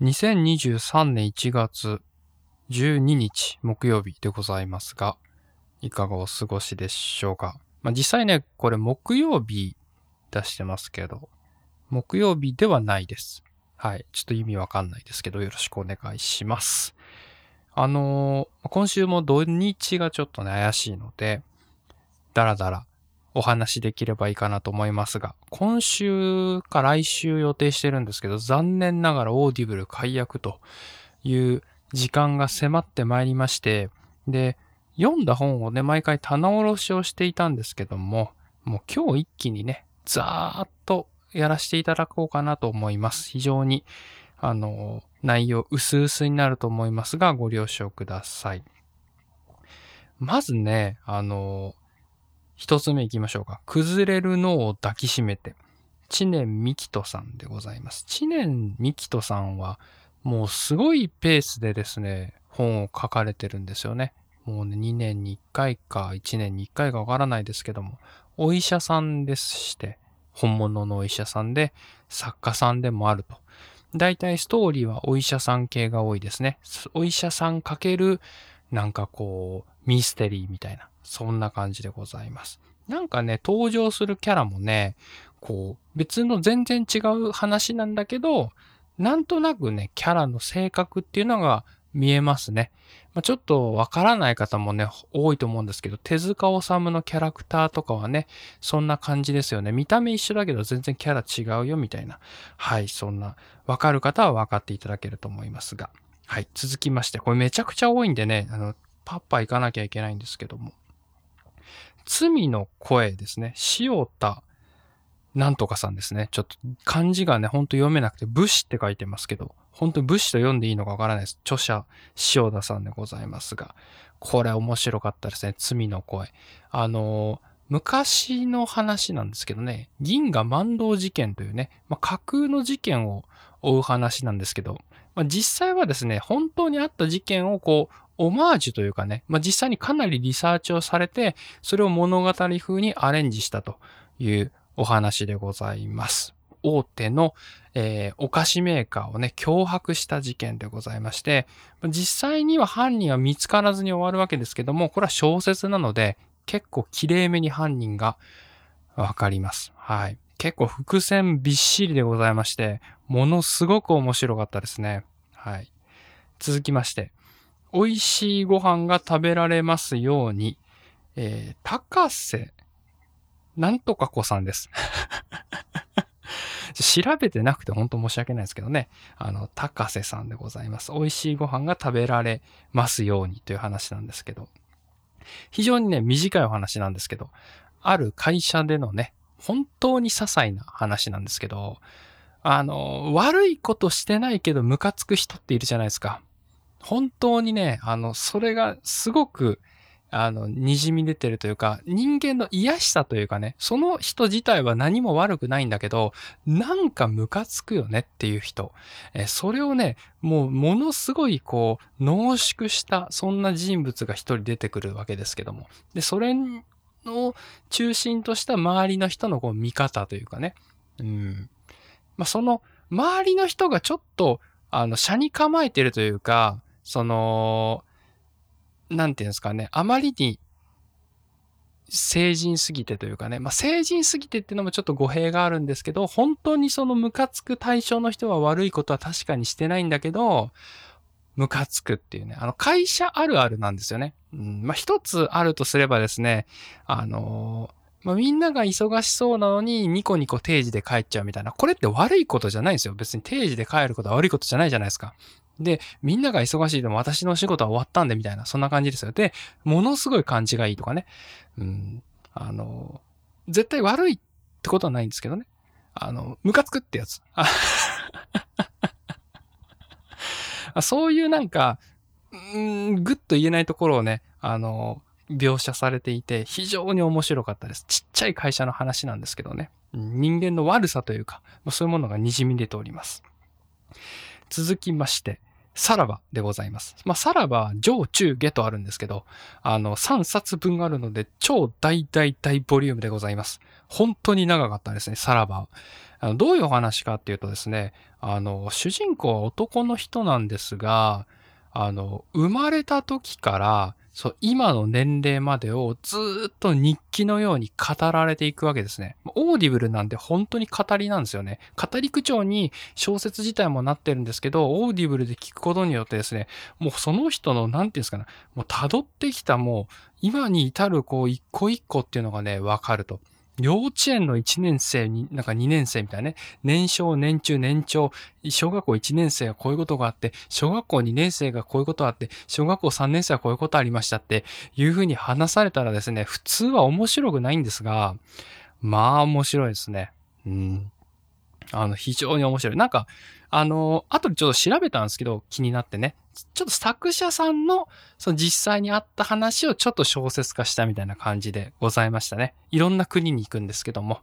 2023年1月12日木曜日でございますが、いかがお過ごしでしょうか？まあ、実際ね、これ木曜日出してますけど、木曜日ではないです。はい。ちょっと意味わかんないですけど、よろしくお願いします。あのー、今週も土日がちょっとね、怪しいので、だらだらお話しできればいいかなと思いますが、今週か来週予定してるんですけど、残念ながらオーディブル解約という時間が迫ってまいりまして、で、読んだ本をね、毎回棚卸しをしていたんですけども、もう今日一気にね、ざーっとやらせていただこうかなと思います。非常に、あの、内容薄々になると思いますが、ご了承ください。まずね、あの、一つ目行きましょうか。崩れる脳を抱きしめて。知念みきとさんでございます。知念みきとさんは、もうすごいペースでですね、本を書かれてるんですよね。もうね、2年に1回か1年に1回かわからないですけども、お医者さんですして、本物のお医者さんで、作家さんでもあると。大体ストーリーはお医者さん系が多いですね。お医者さんかける、なんかこう、ミステリーみたいな。そんな感じでございます。なんかね、登場するキャラもね、こう、別の全然違う話なんだけど、なんとなくね、キャラの性格っていうのが見えますね。まあ、ちょっとわからない方もね、多いと思うんですけど、手塚治虫のキャラクターとかはね、そんな感じですよね。見た目一緒だけど全然キャラ違うよみたいな。はい、そんな、わかる方はわかっていただけると思いますが。はい、続きまして、これめちゃくちゃ多いんでね、あの、パッパ行かなきゃいけないんですけども。罪の声ですね。塩田なんとかさんですね。ちょっと漢字がね、ほんと読めなくて、武士って書いてますけど、本当に武士と読んでいいのかわからないです。著者、塩田さんでございますが、これ面白かったですね。罪の声。あの昔の話なんですけどね、銀河万道事件というね、まあ、架空の事件を追う話なんですけど、まあ、実際はですね、本当にあった事件をこう、オマージュというかね、まあ、実際にかなりリサーチをされて、それを物語風にアレンジしたというお話でございます。大手の、えー、お菓子メーカーをね、脅迫した事件でございまして、実際には犯人は見つからずに終わるわけですけども、これは小説なので、結構綺麗めに犯人がわかります。はい。結構伏線びっしりでございまして、ものすごく面白かったですね。はい。続きまして、美味しいご飯が食べられますように、えー、高瀬、なんとか子さんです。調べてなくて本当申し訳ないですけどね。あの、高瀬さんでございます。美味しいご飯が食べられますようにという話なんですけど。非常にね、短いお話なんですけど、ある会社でのね、本当に些細な話なんですけど、あの、悪いことしてないけどムカつく人っているじゃないですか。本当にね、あの、それがすごく、あの、滲み出てるというか、人間の癒しさというかね、その人自体は何も悪くないんだけど、なんかムカつくよねっていう人。えそれをね、もうものすごいこう、濃縮した、そんな人物が一人出てくるわけですけども。で、それの中心とした周りの人のこう見方というかね。うん。まあ、その、周りの人がちょっと、あの、車に構えてるというか、その、なんていうんですかね、あまりに成人すぎてというかね、まあ、成人すぎてっていうのもちょっと語弊があるんですけど、本当にそのムカつく対象の人は悪いことは確かにしてないんだけど、ムカつくっていうね、あの会社あるあるなんですよね。うん、まあ、一つあるとすればですね、あのまあ、みんなが忙しそうなのにニコニコ定時で帰っちゃうみたいな。これって悪いことじゃないんですよ。別に定時で帰ることは悪いことじゃないじゃないですか。で、みんなが忙しいでも私の仕事は終わったんでみたいな、そんな感じですよ。で、ものすごい感じがいいとかね。うん。あの、絶対悪いってことはないんですけどね。あの、ムカつくってやつ。そういうなんか、うん、ぐっと言えないところをね、あの、描写されていて、非常に面白かったです。ちっちゃい会社の話なんですけどね。人間の悪さというか、そういうものが滲み出ております。続きまして、さらばでございます。まあ、さらば、上中下とあるんですけど、あの、3冊分あるので、超大大大ボリュームでございます。本当に長かったですね、さらば。あのどういうお話かっていうとですね、あの、主人公は男の人なんですが、あの、生まれた時から、そう、今の年齢までをずっと日記のように語られていくわけですね。オーディブルなんで本当に語りなんですよね。語り口調に小説自体もなってるんですけど、オーディブルで聞くことによってですね、もうその人の、なんていうんですかね、もう辿ってきたもう、今に至るこう一個一個っていうのがね、わかると。幼稚園の1年生に、なんか2年生みたいなね、年少、年中、年長、小学校1年生はこういうことがあって、小学校2年生がこういうことがあって、小学校3年生はこういうことありましたっていうふうに話されたらですね、普通は面白くないんですが、まあ面白いですね。うん。あの、非常に面白い。なんか、あの、後でちょっと調べたんですけど、気になってね。ちょっと作者さんの、その実際にあった話をちょっと小説化したみたいな感じでございましたね。いろんな国に行くんですけども。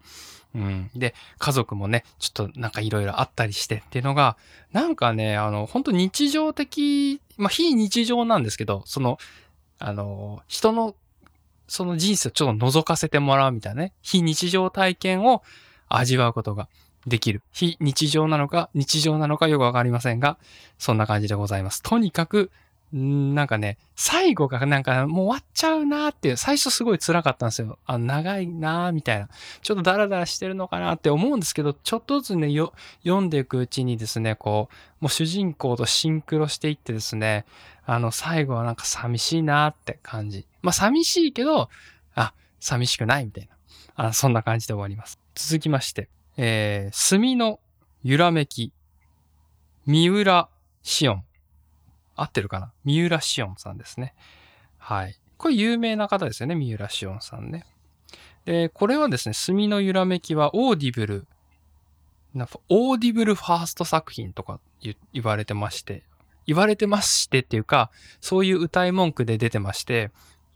うん。で、家族もね、ちょっとなんかいろいろあったりしてっていうのが、なんかね、あの、本当日常的、まあ非日常なんですけど、その、あの、人の、その人生をちょっと覗かせてもらうみたいなね、非日常体験を味わうことができる。非日常なのか、日常なのかよくわかりませんが、そんな感じでございます。とにかく、なんかね、最後がなんかもう終わっちゃうなーっていう、最初すごい辛かったんですよ。あ長いなーみたいな。ちょっとダラダラしてるのかなって思うんですけど、ちょっとずつね、よ、読んでいくうちにですね、こう、もう主人公とシンクロしていってですね、あの、最後はなんか寂しいなーって感じ。まあ寂しいけど、あ、寂しくないみたいな。あそんな感じで終わります。続きまして、えー、墨の揺らめき、三浦紫音。合ってるかな？三浦紫音さんですね。はい。これ有名な方ですよね、三浦しをんさんね。で、これはですね、墨のゆらめきはオーディブル、なんかオーディブルファースト作品とか言われてまして、言われてましてっていうか、そういう謳い文句で出てまして、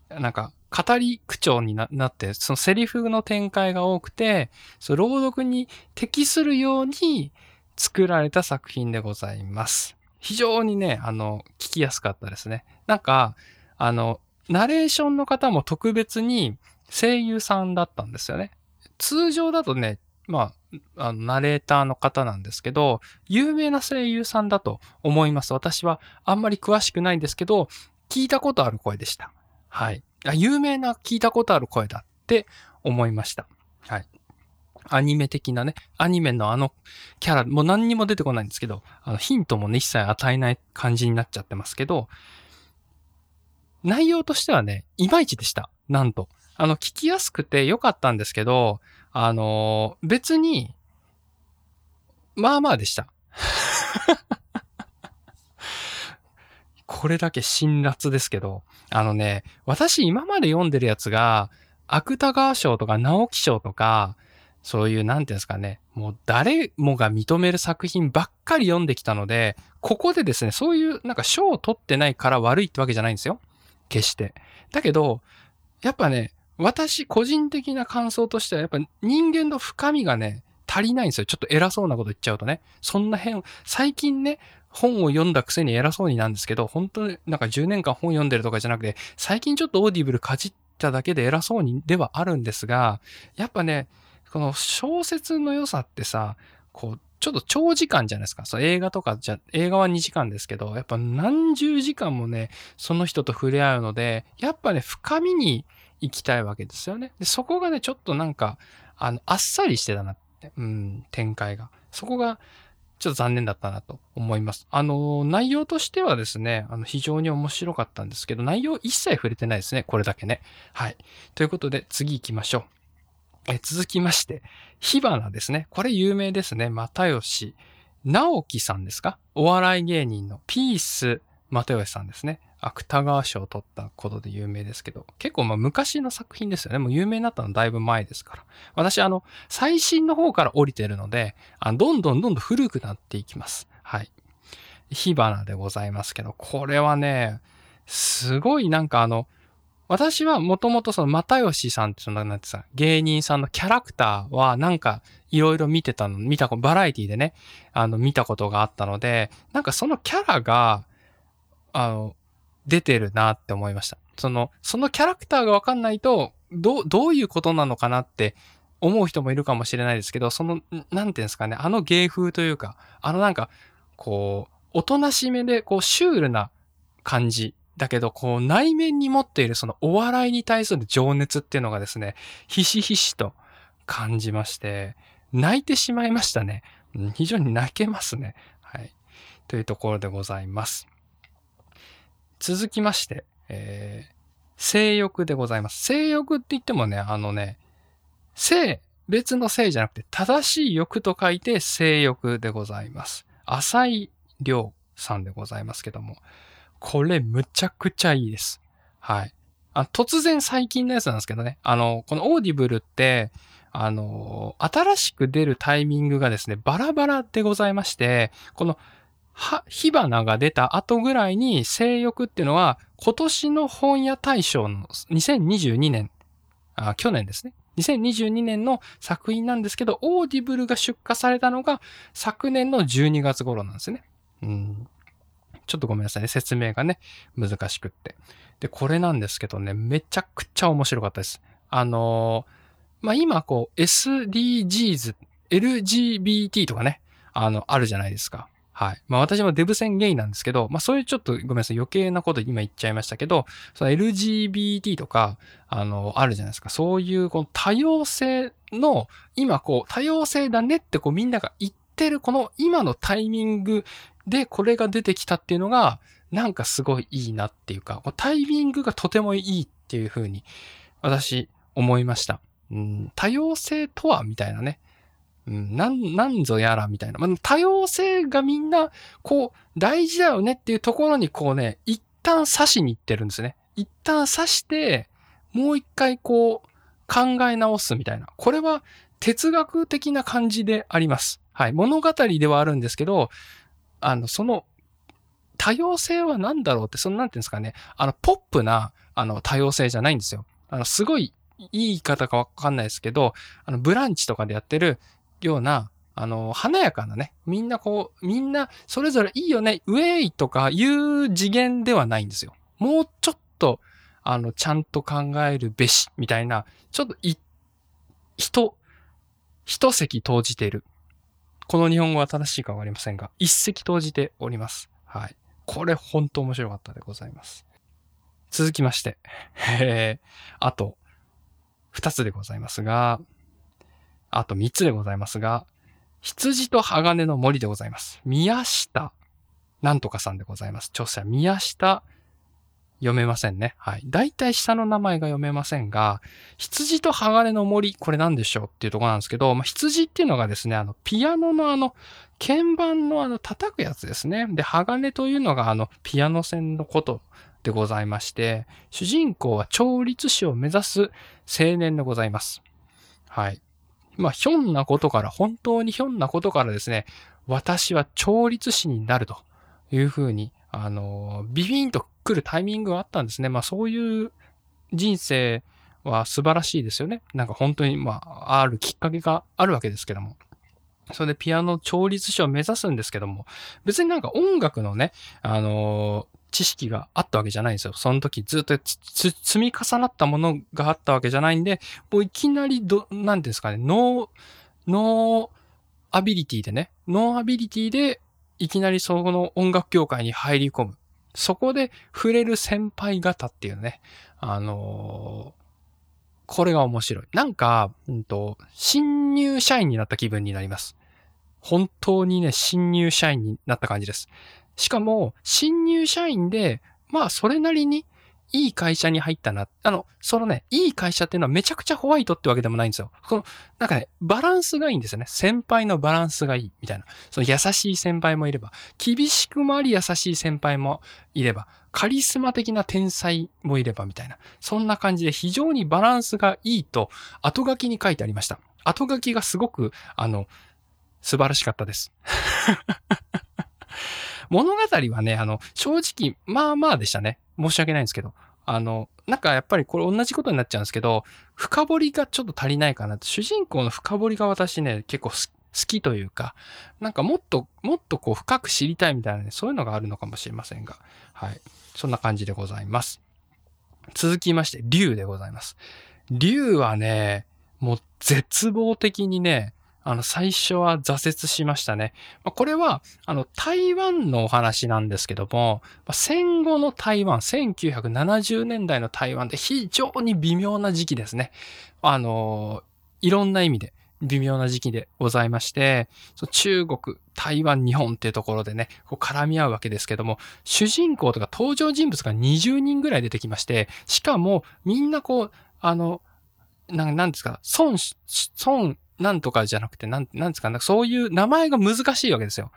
なんか語り口調になって、そのセリフの展開が多くて、その朗読に適するように作られた作品でございます。非常にね、あの、聞きやすかったですね。なんか、あの、ナレーションの方も特別に声優さんだったんですよね。通常だとね、まあ、あの、ナレーターの方なんですけど、有名な声優さんだと思います。私はあんまり詳しくないんですけど、聞いたことある声でした。はい。あ、有名な聞いたことある声だって思いました。はい。アニメ的なね、アニメのあのキャラ、もう何にも出てこないんですけど、あのヒントもね、一切与えない感じになっちゃってますけど、内容としてはね、いまいちでした。なんと。あの、聞きやすくて良かったんですけど、あのー、別に、まあまあでした。これだけ辛辣ですけど、あのね、私今まで読んでるやつが、芥川賞とか直木賞とか、そういう、なんていうんですかね、もう誰もが認める作品ばっかり読んできたので、ここでですね、そういうなんか賞を取ってないから悪いってわけじゃないんですよ。決して。だけど、やっぱね、私個人的な感想としては、やっぱ人間の深みがね、足りないんですよ。ちょっと偉そうなこと言っちゃうとね。そんな変、最近ね、本を読んだくせに偉そうになんですけど、本当になんか10年間本読んでるとかじゃなくて、最近ちょっとオーディブルかじっただけで偉そうにではあるんですが、やっぱね、この小説の良さってさ、こう、ちょっと長時間じゃないですか。そう映画とかじゃ、映画は2時間ですけど、やっぱ何十時間もね、その人と触れ合うので、やっぱね、深みに行きたいわけですよね。で、そこがね、ちょっとなんか、あの、あっさりしてたなって、うん、展開が。そこが、ちょっと残念だったなと思います。あの、内容としてはですね、あの、非常に面白かったんですけど、内容一切触れてないですね。これだけね。はい。ということで、次行きましょう。え続きまして、火花ですね。これ有名ですね。又吉直樹さんですか？お笑い芸人のピース又吉さんですね。芥川賞を取ったことで有名ですけど、結構まあ昔の作品ですよね。もう有名になったのだいぶ前ですから。私あの、最新の方から降りてるので、あどんどんどんどん古くなっていきます。はい。火花でございますけど、これはね、すごいなんかあの、私はもともとその又吉さんってそのなんてさ、芸人さんのキャラクターはなんかいろいろ見てたの、見た、バラエティでね、あの見たことがあったので、なんかそのキャラが、あの、出てるなって思いました。その、そのキャラクターがわかんないと、どう、どういうことなのかなって思う人もいるかもしれないですけど、その、なんていうんですかね、あの芸風というか、あのなんか、こう、おとなしめで、こう、シュールな感じ。だけど、こう、内面に持っているそのお笑いに対する情熱っていうのがですね、ひしひしと感じまして、泣いてしまいましたね。非常に泣けますね。はい。というところでございます。続きまして、えー、性欲でございます。性欲って言ってもね、あのね、性、別の性じゃなくて、正しい欲と書いて性欲でございます。浅井亮さんでございますけども、これむちゃくちゃいいです。はい。あ突然最近のやつなんですけどね、あの、このオーディブルって、あの、新しく出るタイミングがですね、バラバラでございまして、この、火花が出た後ぐらいに正欲っていうのは、今年の本屋大賞の2022年、あ、去年ですね。2022年の作品なんですけど、オーディブルが出荷されたのが昨年の12月頃なんですね。うん。ちょっとごめんなさいね。説明がね、難しくって。で、これなんですけどね、めちゃくちゃ面白かったです。あのーまあ、今こう SDGs、LGBT とかね、あの、あるじゃないですか。はい。まあ私もデブ宣言なんですけど、まあそういうちょっとごめんなさい、余計なこと今言っちゃいましたけど、その LGBT とか、あの、あるじゃないですか。そういうこの多様性の、今こう、多様性だねってこうみんなが言ってるこの今のタイミングでこれが出てきたっていうのが、なんかすごいいいなっていうか、タイミングがとてもいいっていうふうに、私思いました。うん、多様性とはみたいなね。うん、なん、なんぞやらみたいな。まあ、多様性がみんな、こう、大事だよねっていうところにこうね、一旦刺しに行ってるんですね。一旦刺して、もう一回こう、考え直すみたいな。これは哲学的な感じであります。はい。物語ではあるんですけど、あの、その、多様性は何だろうって、その、なんていうんですかね、あの、ポップな、あの、多様性じゃないんですよ。あの、すごいいい言い方かわかんないですけど、あの、ブランチとかでやってるような、あの、華やかなね、みんなこう、みんなそれぞれいいよね、ウェイとかいう次元ではないんですよ。もうちょっと、あの、ちゃんと考えるべし、みたいな、ちょっとい、人、一席投じている。この日本語は正しいかわかりませんが、一席投じております。はい。これ本当面白かったでございます。続きまして、えー、あと、二つでございますが、あと三つでございますが、羊と鋼の森でございます。宮下なんとかさんでございます。著者宮下読めませんね。はい。大体下の名前が読めませんが、羊と鋼の森、これ何でしょうっていうとこなんですけど、まあ、羊っていうのがですね、あの、ピアノのあの、鍵盤のあの、叩くやつですね。で、鋼というのがあの、ピアノ線のことでございまして、主人公は調律師を目指す青年でございます。はい。まあ、ひょんなことから、本当にひょんなことからですね、私は調律師になるというふうに、あの、ビビンと来るタイミングがあったんですね。まあ、そういう人生は素晴らしいですよね。なんか本当に、まあ、あるきっかけがあるわけですけども。それでピアノ調律師を目指すんですけども、別になんか音楽のね、あの知識があったわけじゃないんですよ。その時ずっと積み重なったものがあったわけじゃないんで、もういきなりど、なんですかね、 no、no abilityでね、 no abilityでいきなりその音楽業界に入り込む。そこで触れる先輩方っていうね、あのー、これが面白い。なんか、うんと、新入社員になった気分になります。本当にね、新入社員になった感じです。しかも、新入社員で、まあ、それなりにいい会社に入ったな。あの、そのね、いい会社っていうのはめちゃくちゃホワイトってわけでもないんですよ。この、なんかね、バランスがいいんですよね。先輩のバランスがいい、みたいな。その優しい先輩もいれば、厳しくもあり優しい先輩もいれば、カリスマ的な天才もいれば、みたいな。そんな感じで非常にバランスがいいと、後書きに書いてありました。後書きがすごく、あの、素晴らしかったです。物語はね、あの、正直、まあまあでしたね。申し訳ないんですけど。あの、なんかやっぱりこれ同じことになっちゃうんですけど、深掘りがちょっと足りないかな主人公の深掘りが私ね、結構好きというか、なんかもっと、もっとこう深く知りたいみたいなね、そういうのがあるのかもしれませんが、はい。そんな感じでございます。続きまして、竜でございます。竜はね、もう絶望的にね、あの、最初は挫折しましたね。まあ、これは、あの、台湾のお話なんですけども、戦後の台湾、1970年代の台湾で非常に微妙な時期ですね。あの、いろんな意味で微妙な時期でございまして、中国、台湾、日本っていうところでね、こう絡み合うわけですけども、主人公とか登場人物が20人ぐらい出てきまして、しかもみんなこう、あの、ななんですか、孫、孫なんとかじゃなくて、なん、なんですか、なんかそういう名前が難しいわけですよ。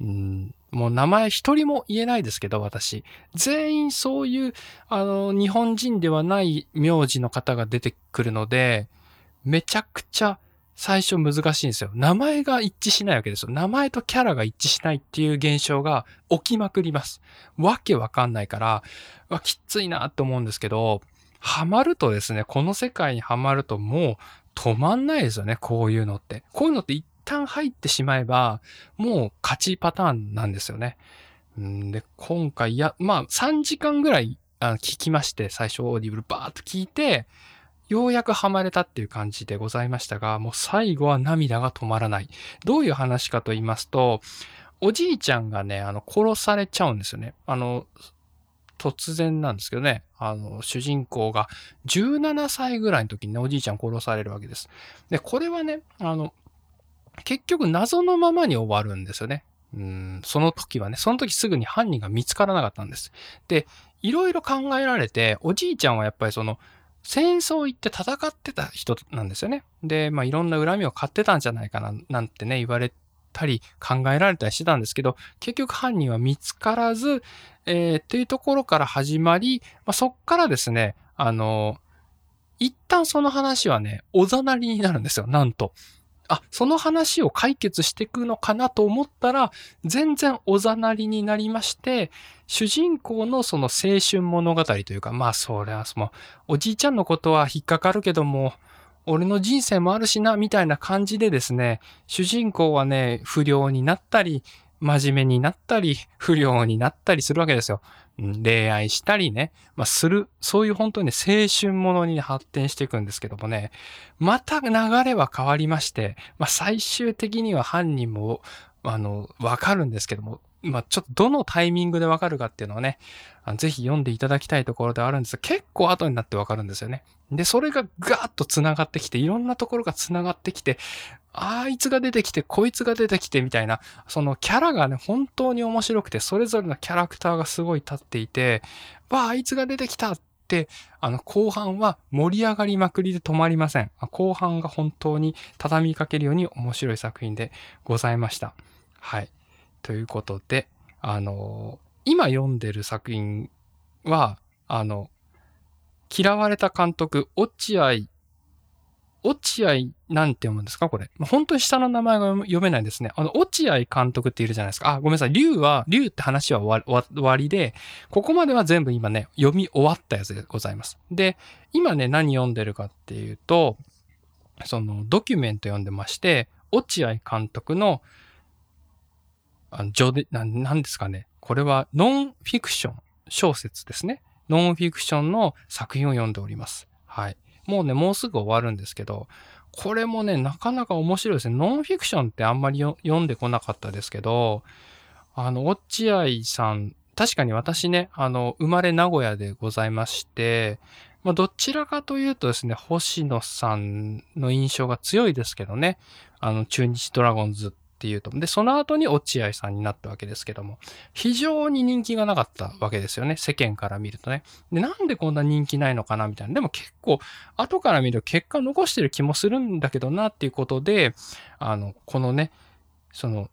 うん、もう名前一人も言えないですけど、私。全員そういう、あの、日本人ではない名字の方が出てくるので、めちゃくちゃ最初難しいんですよ。名前が一致しないわけですよ。名前とキャラが一致しないっていう現象が起きまくります。わけわかんないから、きついなって思うんですけど、ハマるとですね、この世界にハマるともう止まんないですよね、こういうのって。こういうのって一旦入ってしまえば、もう勝ちパターンなんですよね。んで、今回、や、まあ、3時間ぐらいあ聞きまして、最初オーディブルバーっと聞いて、ようやくハマれたっていう感じでございましたが、もう最後は涙が止まらない。どういう話かと言いますと、おじいちゃんがね、あの、殺されちゃうんですよね。あの、突然なんですけどね、あの、主人公が17歳ぐらいの時にね、おじいちゃん殺されるわけです。で、これはね、あの、結局謎のままに終わるんですよね。うん、その時はね、その時すぐに犯人が見つからなかったんです。で、いろいろ考えられて、おじいちゃんはやっぱりその、戦争行って戦ってた人なんですよね。で、まあいろんな恨みを買ってたんじゃないかな、なんてね、言われたり考えられたりしてたんですけど、結局犯人は見つからず、えー、っていうところから始まり、まあ、そっからですね、あの、一旦その話はね、おざなりになるんですよ、なんと。あ、その話を解決していくのかなと思ったら、全然おざなりになりまして、主人公のその青春物語というか、まあそれはその、おじいちゃんのことは引っかかるけども、俺の人生もあるしな、みたいな感じでですね、主人公はね、不良になったり、真面目になったり、不良になったりするわけですよ。恋愛したりね、まあ、する、そういう本当に、ね、青春ものに発展していくんですけどもね、また流れは変わりまして、まあ、最終的には犯人も、あの、わかるんですけども、まあ、ちょっとどのタイミングでわかるかっていうのはね、ぜひ読んでいただきたいところではあるんですが、結構後になってわかるんですよね。で、それがガーッと繋がってきて、いろんなところが繋がってきて、あいつが出てきて、こいつが出てきてみたいな、そのキャラがね、本当に面白くて、それぞれのキャラクターがすごい立っていて、わあ、あいつが出てきたって、あの、後半は盛り上がりまくりで止まりません。後半が本当に畳みかけるように面白い作品でございました。はい。ということで、あの、今読んでる作品は、あの、嫌われた監督、落合、落合なんて読むんですかこれ。本当に下の名前が読めないですね。あの、落合監督っているじゃないですか。あ、ごめんなさい。竜は、竜って話は終わりで、ここまでは全部今ね、読み終わったやつでございます。で、今ね、何読んでるかっていうと、その、ドキュメント読んでまして、落合監督のあの、上で、な、なんですかね。これはノンフィクション小説ですね。ノンフィクションの作品を読んでおります。はい。もうね、もうすぐ終わるんですけど、これもね、なかなか面白いですね。ノンフィクションってあんまり読んでこなかったですけど、あの、落合さん、確かに私ね、あの、生まれ名古屋でございまして、まあ、どちらかというとですね、星野さんの印象が強いですけどね、あの、中日ドラゴンズっていうと。で、その後に落合さんになったわけですけども、非常に人気がなかったわけですよね。世間から見るとね。で、なんでこんな人気ないのかなみたいな。でも結構、後から見ると結果残してる気もするんだけどなっていうことで、あの、このね、その、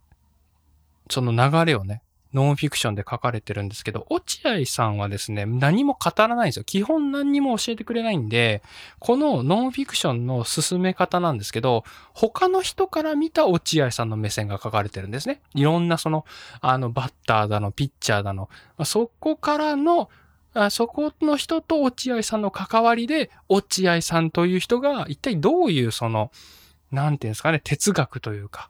その流れをね、ノンフィクションで書かれてるんですけど、落合さんはですね、何も語らないんですよ。基本何にも教えてくれないんで、このノンフィクションの進め方なんですけど、他の人から見た落合さんの目線が書かれてるんですね。いろんなその、あの、バッターだの、ピッチャーだの、そこからの、そこの人と落合さんの関わりで、落合さんという人が一体どういうその、なんていうんですかね、哲学というか、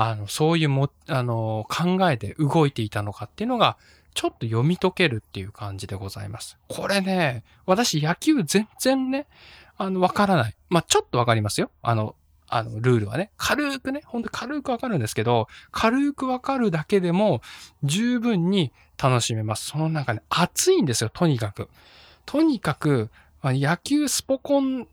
あの、そういうも、あの、考えで動いていたのかっていうのが、ちょっと読み解けるっていう感じでございます。これね、私野球全然ね、あの、わからない。まあ、ちょっとわかりますよ。あの、あの、ルールはね、軽くね、ほんと軽くわかるんですけど、軽くわかるだけでも十分に楽しめます。その中ね、熱いんですよ、とにかく。とにかく、ま、野球スポコン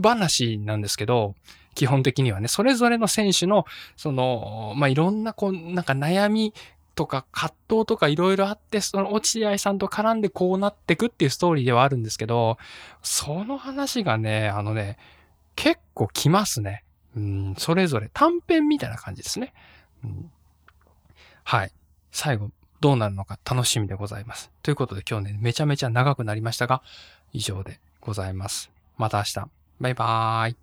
話なんですけど、基本的にはね、それぞれの選手の、その、まあ、いろんな、こう、なんか悩みとか葛藤とかいろいろあって、その落合さんと絡んでこうなってくっていうストーリーではあるんですけど、その話がね、あのね、結構来ますね。うん、それぞれ短編みたいな感じですね。うん、はい。最後、どうなるのか楽しみでございます。ということで今日ね、めちゃめちゃ長くなりましたが、以上でございます。また明日。バイバーイ。